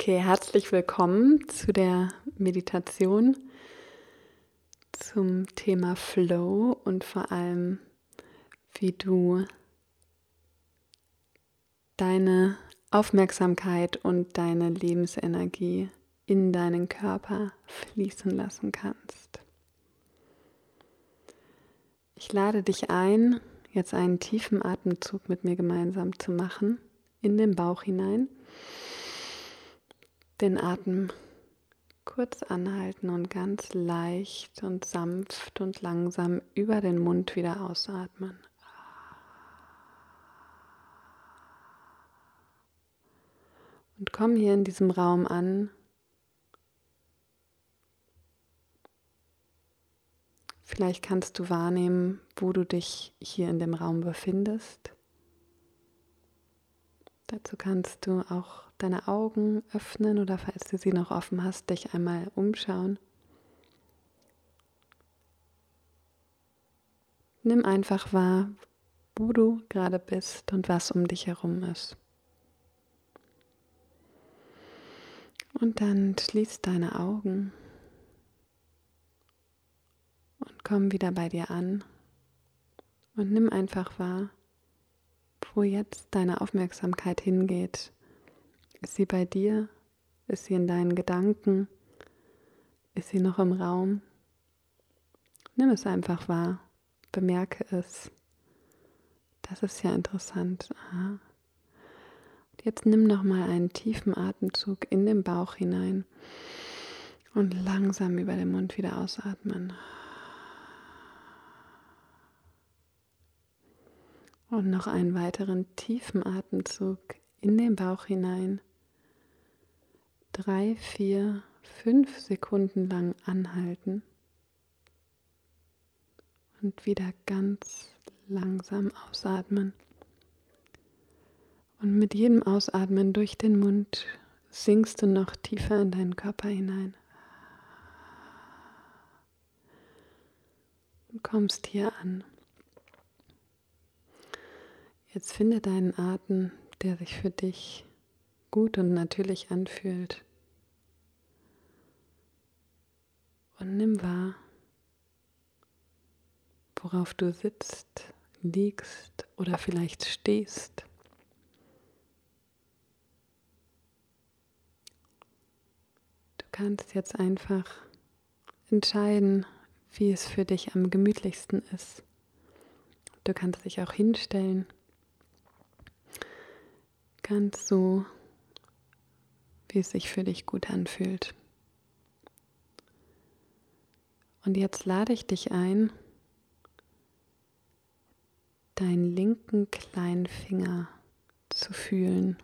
Okay, herzlich willkommen zu der Meditation zum Thema Flow und vor allem, wie du deine Aufmerksamkeit und deine Lebensenergie in deinen Körper fließen lassen kannst. Ich lade dich ein, jetzt einen tiefen Atemzug mit mir gemeinsam zu machen, in den Bauch hinein den Atem kurz anhalten und ganz leicht und sanft und langsam über den Mund wieder ausatmen. Und komm hier in diesem Raum an. Vielleicht kannst du wahrnehmen, wo du dich hier in dem Raum befindest. Dazu kannst du auch deine Augen öffnen oder falls du sie noch offen hast, dich einmal umschauen. Nimm einfach wahr, wo du gerade bist und was um dich herum ist. Und dann schließ deine Augen und komm wieder bei dir an und nimm einfach wahr, wo jetzt deine Aufmerksamkeit hingeht. Ist sie bei dir? Ist sie in deinen Gedanken? Ist sie noch im Raum? Nimm es einfach wahr, bemerke es. Das ist ja interessant. Aha. Jetzt nimm noch mal einen tiefen Atemzug in den Bauch hinein und langsam über den Mund wieder ausatmen. Und noch einen weiteren tiefen Atemzug in den Bauch hinein. Drei, vier, fünf Sekunden lang anhalten und wieder ganz langsam ausatmen. Und mit jedem Ausatmen durch den Mund sinkst du noch tiefer in deinen Körper hinein. Und kommst hier an. Jetzt finde deinen Atem, der sich für dich gut und natürlich anfühlt. Und nimm wahr, worauf du sitzt, liegst oder vielleicht stehst. Du kannst jetzt einfach entscheiden, wie es für dich am gemütlichsten ist. Du kannst dich auch hinstellen Ganz so, wie es sich für dich gut anfühlt. Und jetzt lade ich dich ein, deinen linken kleinen Finger zu fühlen.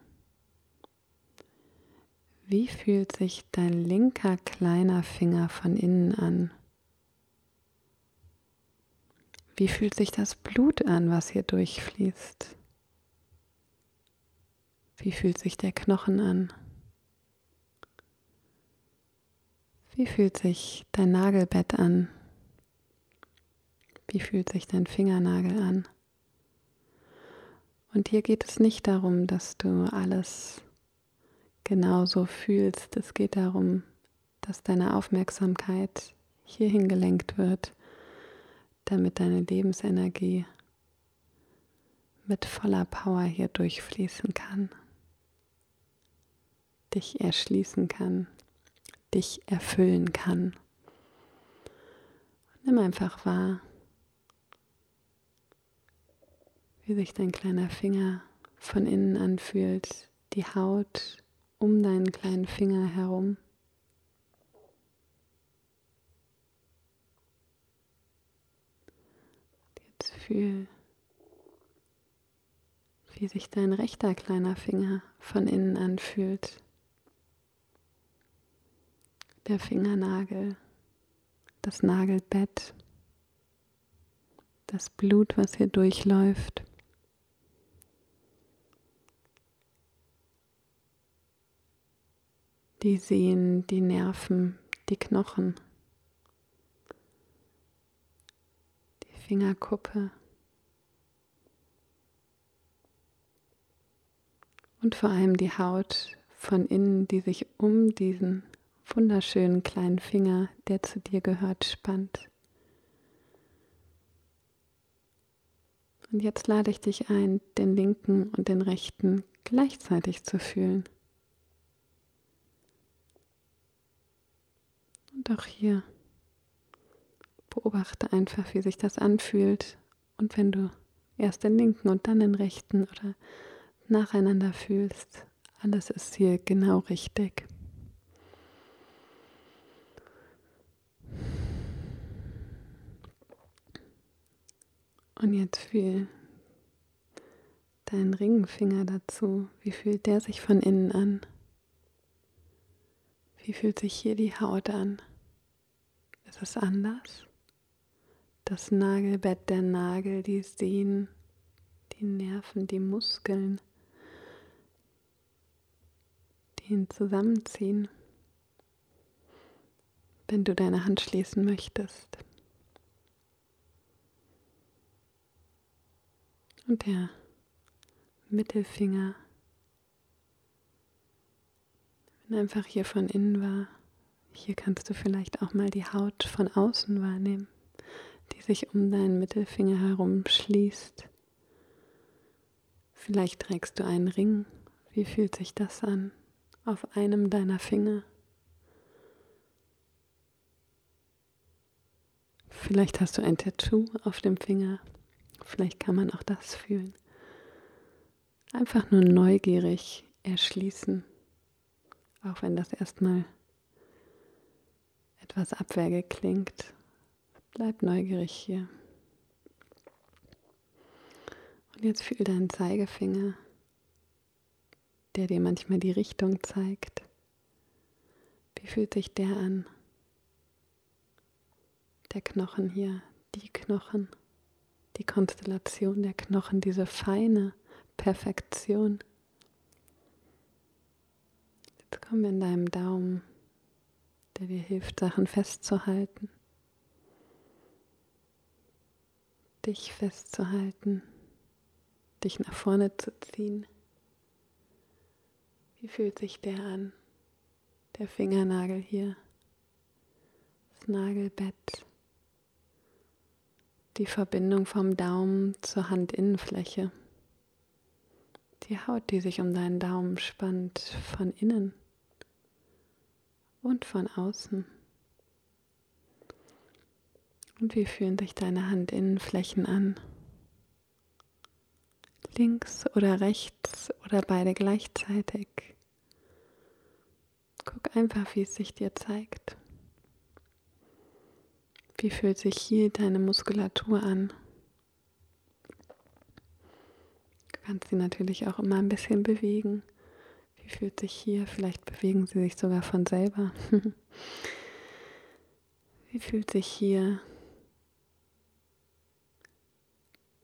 Wie fühlt sich dein linker kleiner Finger von innen an? Wie fühlt sich das Blut an, was hier durchfließt? Wie fühlt sich der Knochen an? Wie fühlt sich dein Nagelbett an? Wie fühlt sich dein Fingernagel an? Und hier geht es nicht darum, dass du alles genauso fühlst. Es geht darum, dass deine Aufmerksamkeit hierhin gelenkt wird, damit deine Lebensenergie mit voller Power hier durchfließen kann dich erschließen kann, dich erfüllen kann. Nimm einfach wahr, wie sich dein kleiner Finger von innen anfühlt, die Haut um deinen kleinen Finger herum. Jetzt fühl, wie sich dein rechter kleiner Finger von innen anfühlt der Fingernagel, das Nagelbett, das Blut, was hier durchläuft. Die Sehnen, die Nerven, die Knochen, die Fingerkuppe und vor allem die Haut von innen, die sich um diesen wunderschönen kleinen Finger, der zu dir gehört, spannt. Und jetzt lade ich dich ein, den linken und den rechten gleichzeitig zu fühlen. Und auch hier beobachte einfach, wie sich das anfühlt. Und wenn du erst den linken und dann den rechten oder nacheinander fühlst, alles ist hier genau richtig. Und jetzt fühl deinen Ringfinger dazu. Wie fühlt der sich von innen an? Wie fühlt sich hier die Haut an? Ist es anders? Das Nagelbett, der Nagel, die Sehnen, die Nerven, die Muskeln, die ihn zusammenziehen, wenn du deine Hand schließen möchtest. Und der Mittelfinger, wenn einfach hier von innen war, hier kannst du vielleicht auch mal die Haut von außen wahrnehmen, die sich um deinen Mittelfinger herum schließt. Vielleicht trägst du einen Ring. Wie fühlt sich das an auf einem deiner Finger? Vielleicht hast du ein Tattoo auf dem Finger. Vielleicht kann man auch das fühlen. Einfach nur neugierig erschließen, auch wenn das erstmal etwas abwäge klingt. Bleib neugierig hier. Und jetzt fühl deinen Zeigefinger, der dir manchmal die Richtung zeigt. Wie fühlt sich der an? Der Knochen hier, die Knochen die Konstellation der Knochen, diese feine Perfektion. Jetzt kommen wir in deinem Daumen, der dir hilft, Sachen festzuhalten. Dich festzuhalten, dich nach vorne zu ziehen. Wie fühlt sich der an? Der Fingernagel hier, das Nagelbett die Verbindung vom Daumen zur Handinnenfläche. Die Haut, die sich um deinen Daumen spannt, von innen und von außen. Und wie fühlen sich deine Handinnenflächen an? Links oder rechts oder beide gleichzeitig. Guck einfach, wie es sich dir zeigt. Wie fühlt sich hier deine Muskulatur an? Du kannst sie natürlich auch immer ein bisschen bewegen. Wie fühlt sich hier? Vielleicht bewegen sie sich sogar von selber. Wie fühlt sich hier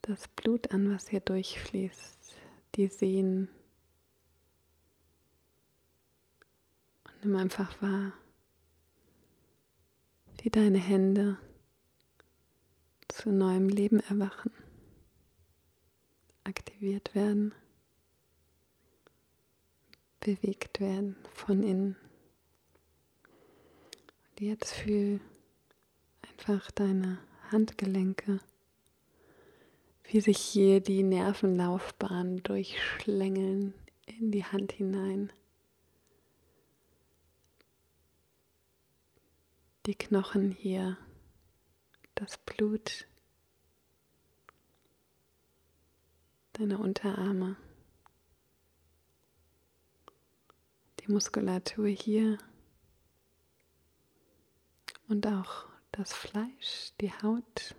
das Blut an, was hier durchfließt? Die Sehnen. Und nimm einfach wahr wie deine Hände zu neuem Leben erwachen, aktiviert werden, bewegt werden von innen. Und jetzt fühl einfach deine Handgelenke, wie sich hier die Nervenlaufbahn durchschlängeln in die Hand hinein. Die Knochen hier, das Blut, deine Unterarme, die Muskulatur hier und auch das Fleisch, die Haut.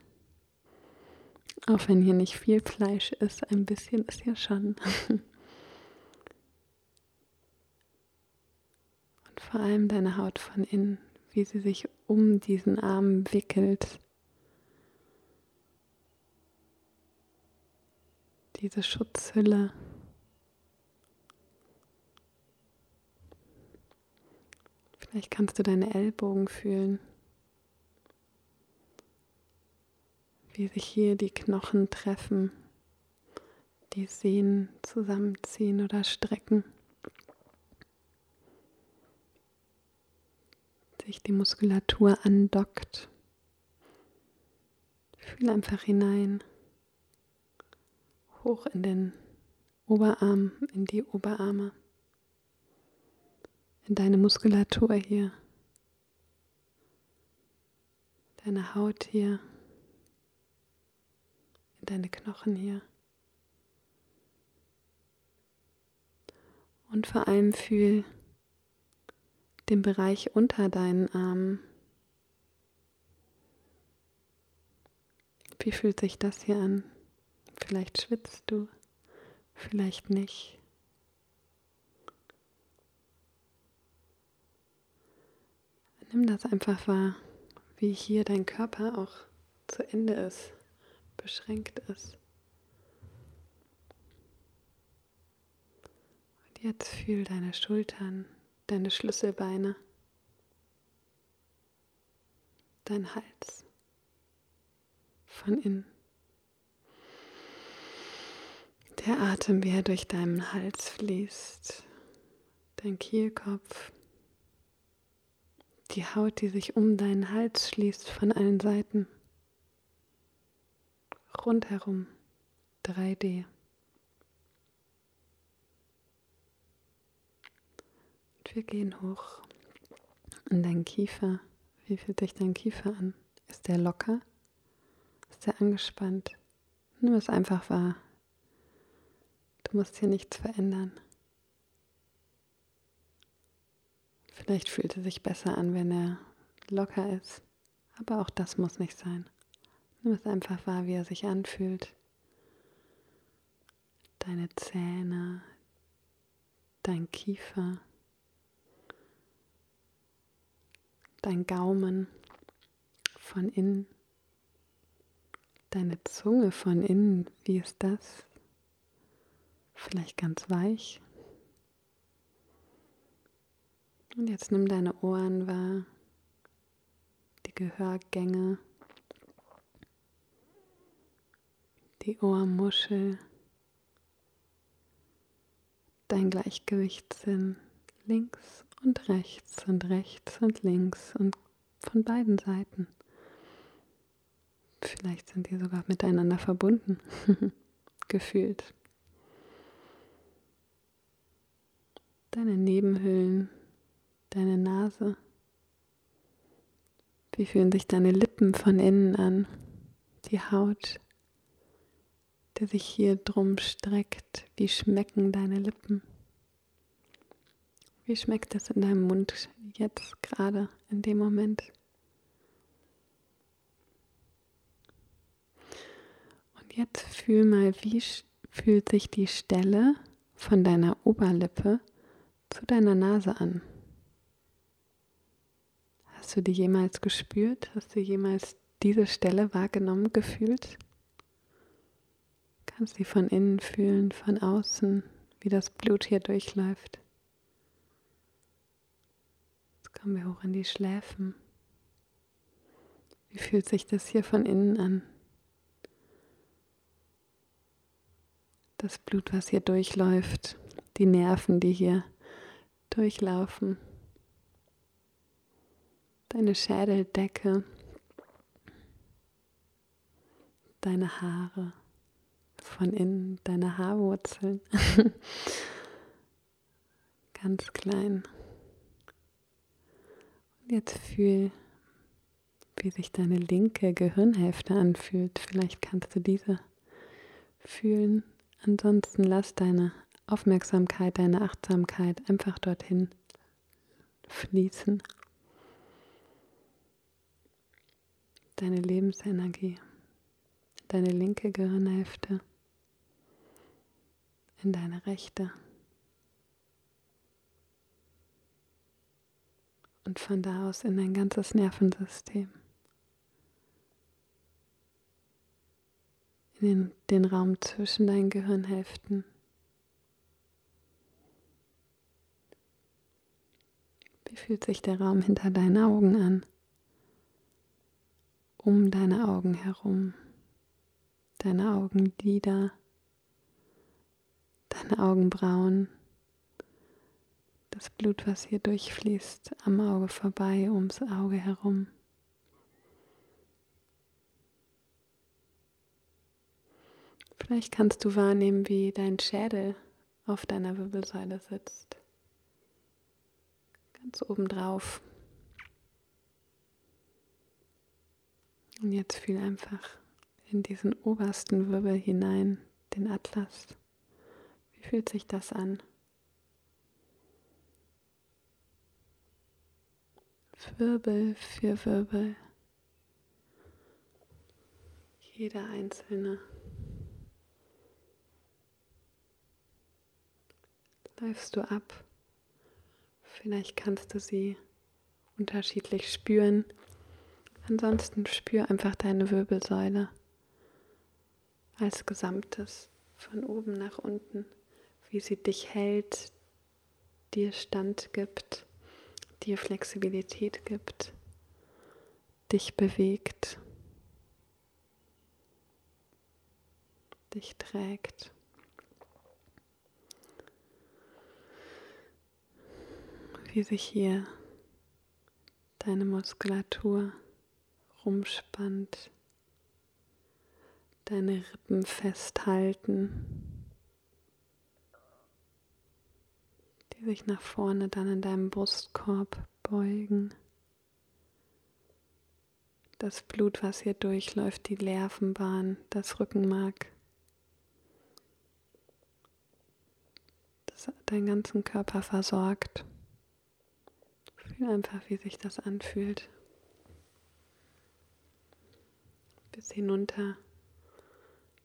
Auch wenn hier nicht viel Fleisch ist, ein bisschen ist ja schon. Und vor allem deine Haut von innen wie sie sich um diesen Arm wickelt. Diese Schutzhülle. Vielleicht kannst du deine Ellbogen fühlen, wie sich hier die Knochen treffen, die Sehnen zusammenziehen oder strecken. Sich die Muskulatur andockt. Fühl einfach hinein, hoch in den Oberarm, in die Oberarme, in deine Muskulatur hier, deine Haut hier, in deine Knochen hier. Und vor allem fühl den Bereich unter deinen Armen. Wie fühlt sich das hier an? Vielleicht schwitzt du, vielleicht nicht. Nimm das einfach wahr, wie hier dein Körper auch zu Ende ist, beschränkt ist. Und jetzt fühl deine Schultern, deine Schlüsselbeine, dein Hals von innen. Der Atem, wie er durch deinen Hals fließt, dein Kehlkopf, die Haut, die sich um deinen Hals schließt von allen Seiten, rundherum 3D. Wir gehen hoch in deinen Kiefer. Wie fühlt sich dein Kiefer an? Ist der locker? Ist der angespannt? Nimm es einfach wahr. Du musst hier nichts verändern. Vielleicht fühlt er sich besser an, wenn er locker ist. Aber auch das muss nicht sein. Nimm es einfach wahr, wie er sich anfühlt. Deine Zähne, dein Kiefer, dein Gaumen von innen, deine Zunge von innen. Wie ist das? Vielleicht ganz weich. Und jetzt nimm deine Ohren wahr, die Gehörgänge, die Ohrmuschel, dein Gleichgewichtssinn links und rechts und rechts und links und von beiden Seiten. Vielleicht sind die sogar miteinander verbunden, gefühlt. Deine Nebenhöhlen deine Nase? Wie fühlen sich deine Lippen von innen an? Die Haut, die sich hier drum streckt. Wie schmecken deine Lippen? Wie schmeckt es in deinem Mund jetzt gerade in dem Moment? Und jetzt fühl mal, wie fühlt sich die Stelle von deiner Oberlippe zu deiner Nase an? Hast du die jemals gespürt? Hast du jemals diese Stelle wahrgenommen, gefühlt? Kannst sie von innen fühlen, von außen, wie das Blut hier durchläuft. Kommen wir hoch in die Schläfen. Wie fühlt sich das hier von innen an? Das Blut, was hier durchläuft, die Nerven, die hier durchlaufen deine Schädeldecke, deine Haare von innen, deine Haarwurzeln. Ganz klein. Jetzt fühl, wie sich deine linke Gehirnhälfte anfühlt. Vielleicht kannst du diese fühlen. Ansonsten lass deine Aufmerksamkeit, deine Achtsamkeit einfach dorthin fließen. deine Lebensenergie, deine linke Gehirnhälfte in deine rechte. Und von da aus in dein ganzes Nervensystem. In den, den Raum zwischen deinen Gehirnhälften. Wie fühlt sich der Raum hinter deinen Augen an? um deine Augen herum, deine Augenlider, deine Augenbrauen, Das Blut, was hier durchfließt, am Auge vorbei, ums Auge herum. Vielleicht kannst du wahrnehmen, wie dein Schädel auf deiner Wirbelsäule sitzt. Ganz oben drauf. Und jetzt fühl einfach in diesen obersten Wirbel hinein, den Atlas. Wie fühlt sich das an? Wirbel für Wirbel. Jeder einzelne. Läufst du ab. Vielleicht kannst du sie unterschiedlich spüren. Ansonsten spür einfach deine Wirbelsäule als Gesamtes von oben nach unten, wie sie dich hält, dir Stand gibt dir Flexibilität gibt, dich bewegt, dich trägt. Wie sich hier deine Muskulatur rumspannt, deine Rippen festhalten. Sich nach vorne dann in deinem Brustkorb beugen. Das Blut, was hier durchläuft, die Nervenbahn, das Rückenmark, das deinen ganzen Körper versorgt. Fühl einfach, wie sich das anfühlt. Bis hinunter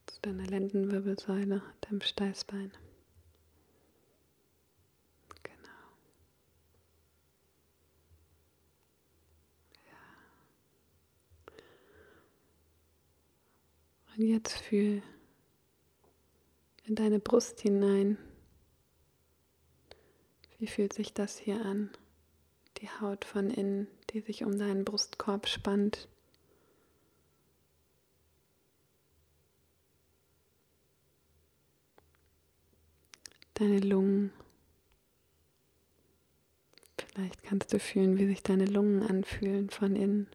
zu deiner Lendenwirbelsäule, deinem Steißbein. Und jetzt fühl in deine Brust hinein. Wie fühlt sich das hier an? Die Haut von innen, die sich um deinen Brustkorb spannt. Deine Lungen. Vielleicht kannst du fühlen, wie sich deine Lungen anfühlen von innen.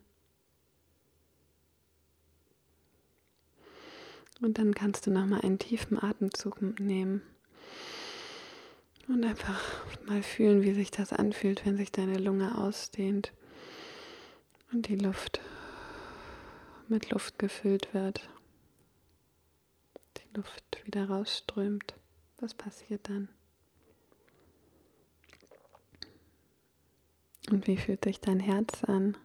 Und dann kannst du nochmal einen tiefen Atemzug nehmen. Und einfach mal fühlen, wie sich das anfühlt, wenn sich deine Lunge ausdehnt und die Luft mit Luft gefüllt wird. Die Luft wieder rausströmt. Was passiert dann? Und wie fühlt sich dein Herz an?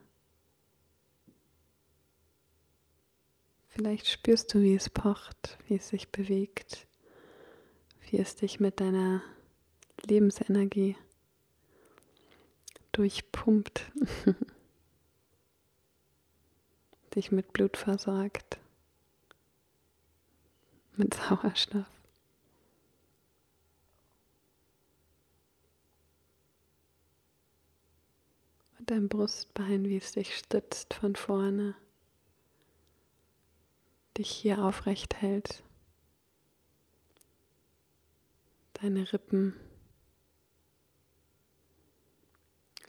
Vielleicht spürst du, wie es pocht, wie es sich bewegt, wie es dich mit deiner Lebensenergie durchpumpt, dich mit Blut versorgt, mit Sauerstoff. Und dein Brustbein, wie es dich stützt von vorne dich hier aufrecht hält. Deine Rippen.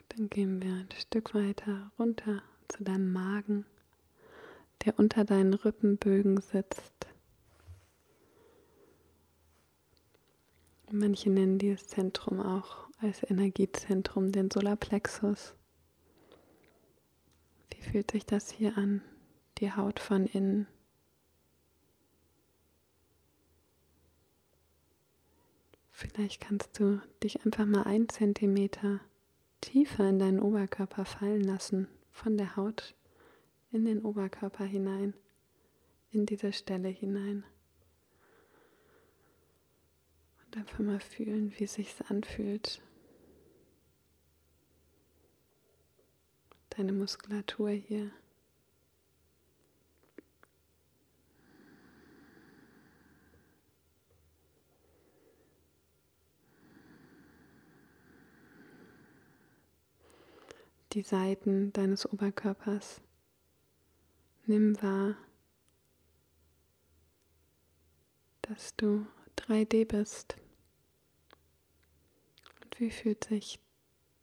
Dann gehen wir ein Stück weiter runter zu deinem Magen, der unter deinen Rippenbögen sitzt. Manche nennen dieses Zentrum auch als Energiezentrum den Solarplexus. Wie fühlt sich das hier an? Die Haut von innen. Vielleicht kannst du dich einfach mal ein Zentimeter tiefer in deinen Oberkörper fallen lassen, von der Haut in den Oberkörper hinein, in diese Stelle hinein. Und einfach mal fühlen, wie es sich anfühlt. Deine Muskulatur hier. Die Seiten deines Oberkörpers. Nimm wahr, dass du 3D bist und Wie fühlt sich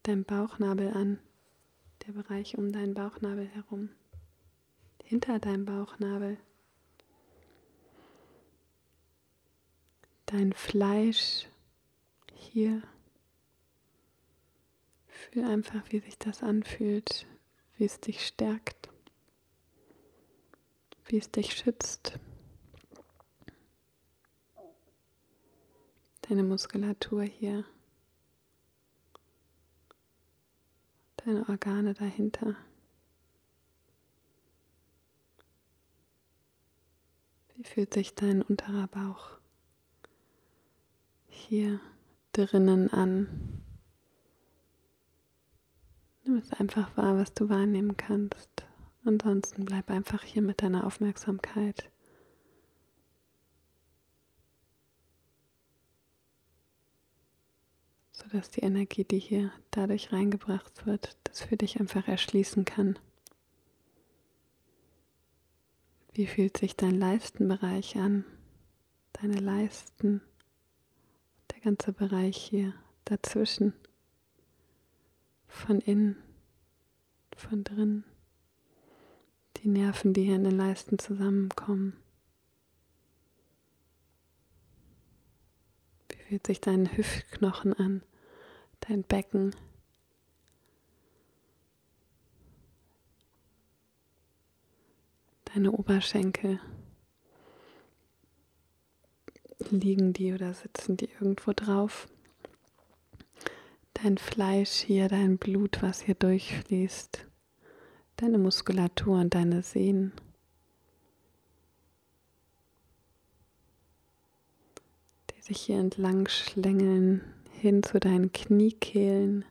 dein Bauchnabel an? Der Bereich um deinen Bauchnabel herum. Hinter deinem Bauchnabel. Dein Fleisch hier. Fühl einfach, wie sich das anfühlt, wie es dich stärkt, wie es dich schützt. Deine Muskulatur hier. Deine Organe dahinter. Wie fühlt sich dein unterer Bauch hier drinnen an? Nimm es einfach wahr, was du wahrnehmen kannst. Ansonsten bleib einfach hier mit deiner Aufmerksamkeit. Sodass die Energie, die hier dadurch reingebracht wird, das für dich einfach erschließen kann. Wie fühlt sich dein Leistenbereich an? Deine Leisten, der ganze Bereich hier dazwischen von innen, von drin, die Nerven, die hier in den Leisten zusammenkommen. Wie fühlt sich dein Hüftknochen an, dein Becken? Deine Oberschenkel. Liegen die oder sitzen die irgendwo drauf? Dein Fleisch hier, dein Blut, was hier durchfließt, deine Muskulatur und deine Sehnen. Die sich hier entlang schlängeln hin zu deinen Kniekehlen,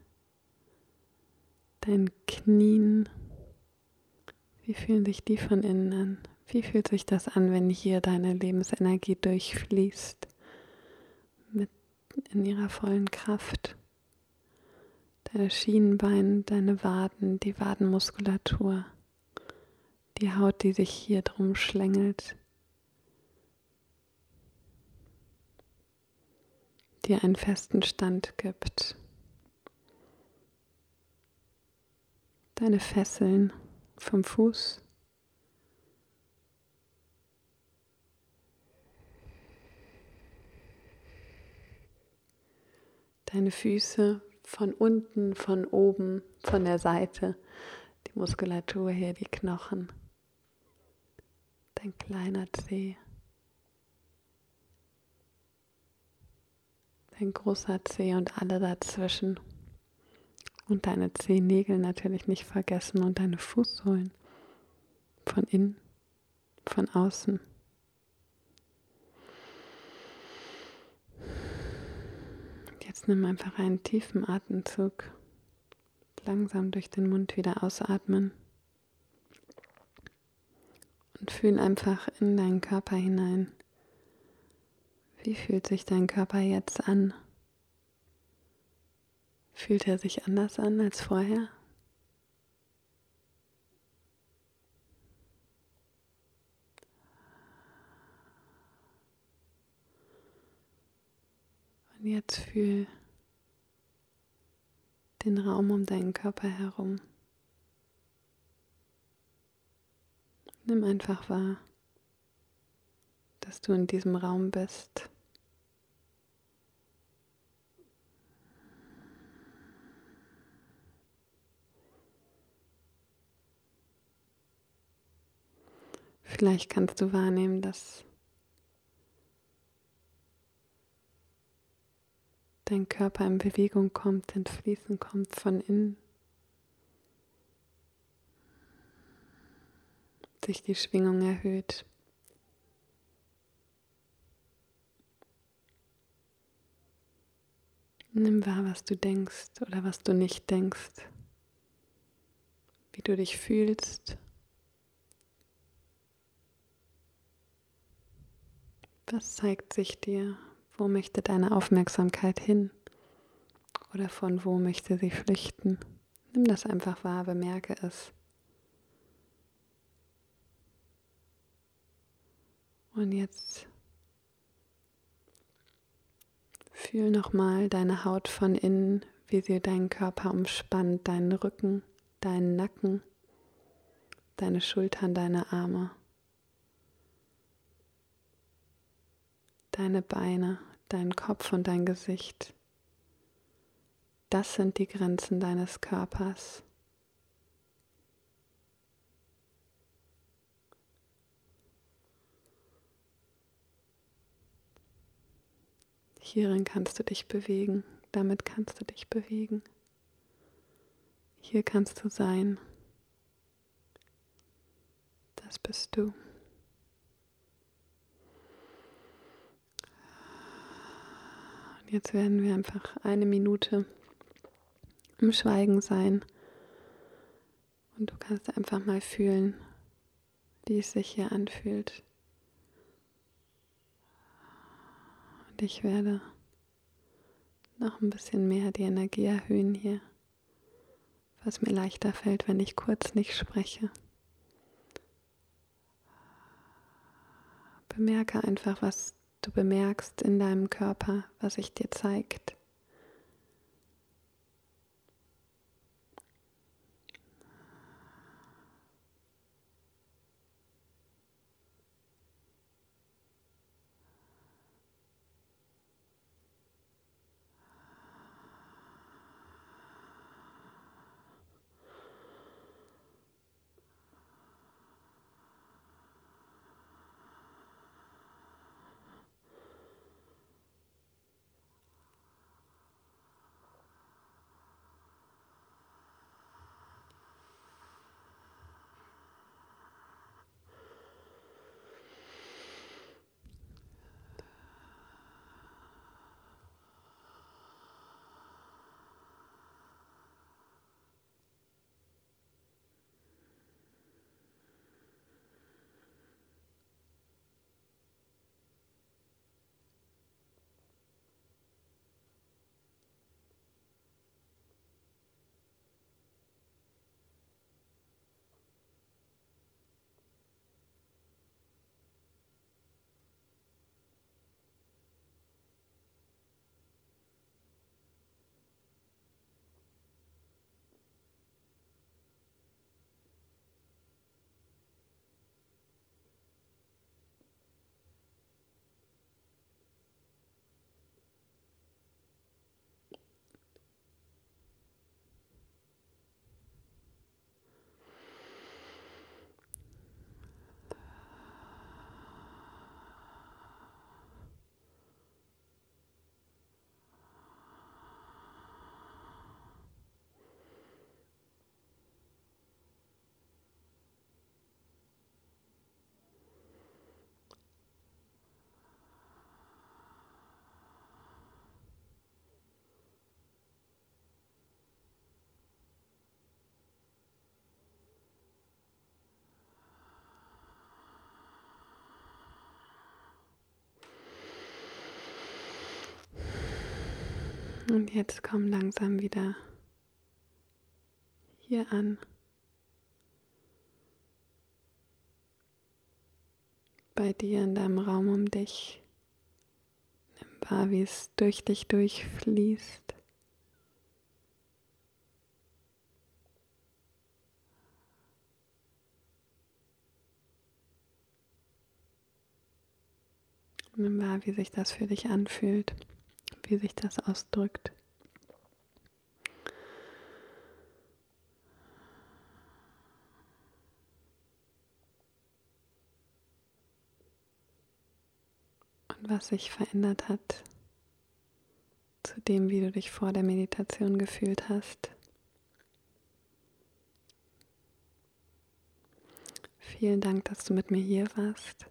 deinen Knien. Wie fühlen sich die von innen an? Wie fühlt sich das an, wenn hier deine Lebensenergie durchfließt mit in ihrer vollen Kraft? Deine Schienenbein, deine Waden, die Wadenmuskulatur, die Haut, die sich hier drum schlängelt, dir einen festen Stand gibt. Deine Fesseln vom Fuß. Deine Füße von unten, von oben, von der Seite, die Muskulatur hier, die Knochen, dein kleiner Zeh, dein großer Zeh und alle dazwischen. Und deine Zehennägel natürlich nicht vergessen und deine Fußsohlen von innen, von außen. Jetzt nimm einfach einen tiefen Atemzug. Langsam durch den Mund wieder ausatmen. Und fühl einfach in deinen Körper hinein. Wie fühlt sich dein Körper jetzt an? Fühlt er sich anders an als vorher? Und jetzt fühl den Raum um deinen Körper herum. Nimm einfach wahr, dass du in diesem Raum bist. Vielleicht kannst du wahrnehmen, dass dein Körper in Bewegung kommt, ins Fließen kommt von innen. Sich die Schwingung erhöht. Nimm wahr, was du denkst oder was du nicht denkst, wie du dich fühlst. Was zeigt sich dir? Wo möchte deine Aufmerksamkeit hin? Oder von wo möchte sie flüchten? Nimm das einfach wahr, bemerke es. Und jetzt Fühl nochmal deine Haut von innen, wie sie deinen Körper umspannt, deinen Rücken, deinen Nacken, deine Schultern, deine Arme, deine Beine, dein Kopf und dein Gesicht. Das sind die Grenzen deines Körpers. Hierin kannst du dich bewegen, damit kannst du dich bewegen. Hier kannst du sein. Das bist du. Und jetzt werden wir einfach eine Minute im Schweigen sein. Und du kannst einfach mal fühlen, wie es sich hier anfühlt. Und ich werde noch ein bisschen mehr die Energie erhöhen hier, was mir leichter fällt, wenn ich kurz nicht spreche. Bemerke einfach, was du bemerkst in deinem Körper, was sich dir zeigt. Und jetzt komm langsam wieder hier an. Bei dir in deinem Raum um dich. Nimm wahr, wie es durch dich durchfließt. Nimm wahr, wie sich das für dich anfühlt wie sich das ausdrückt. Und was sich verändert hat zu dem, wie du dich vor der Meditation gefühlt hast. Vielen Dank, dass du mit mir hier warst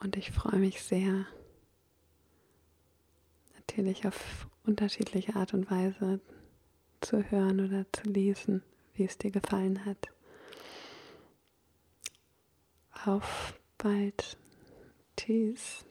und ich freue mich sehr, natürlich auf unterschiedliche Art und Weise zu hören oder zu lesen, wie es dir gefallen hat. Auf bald. Tschüss.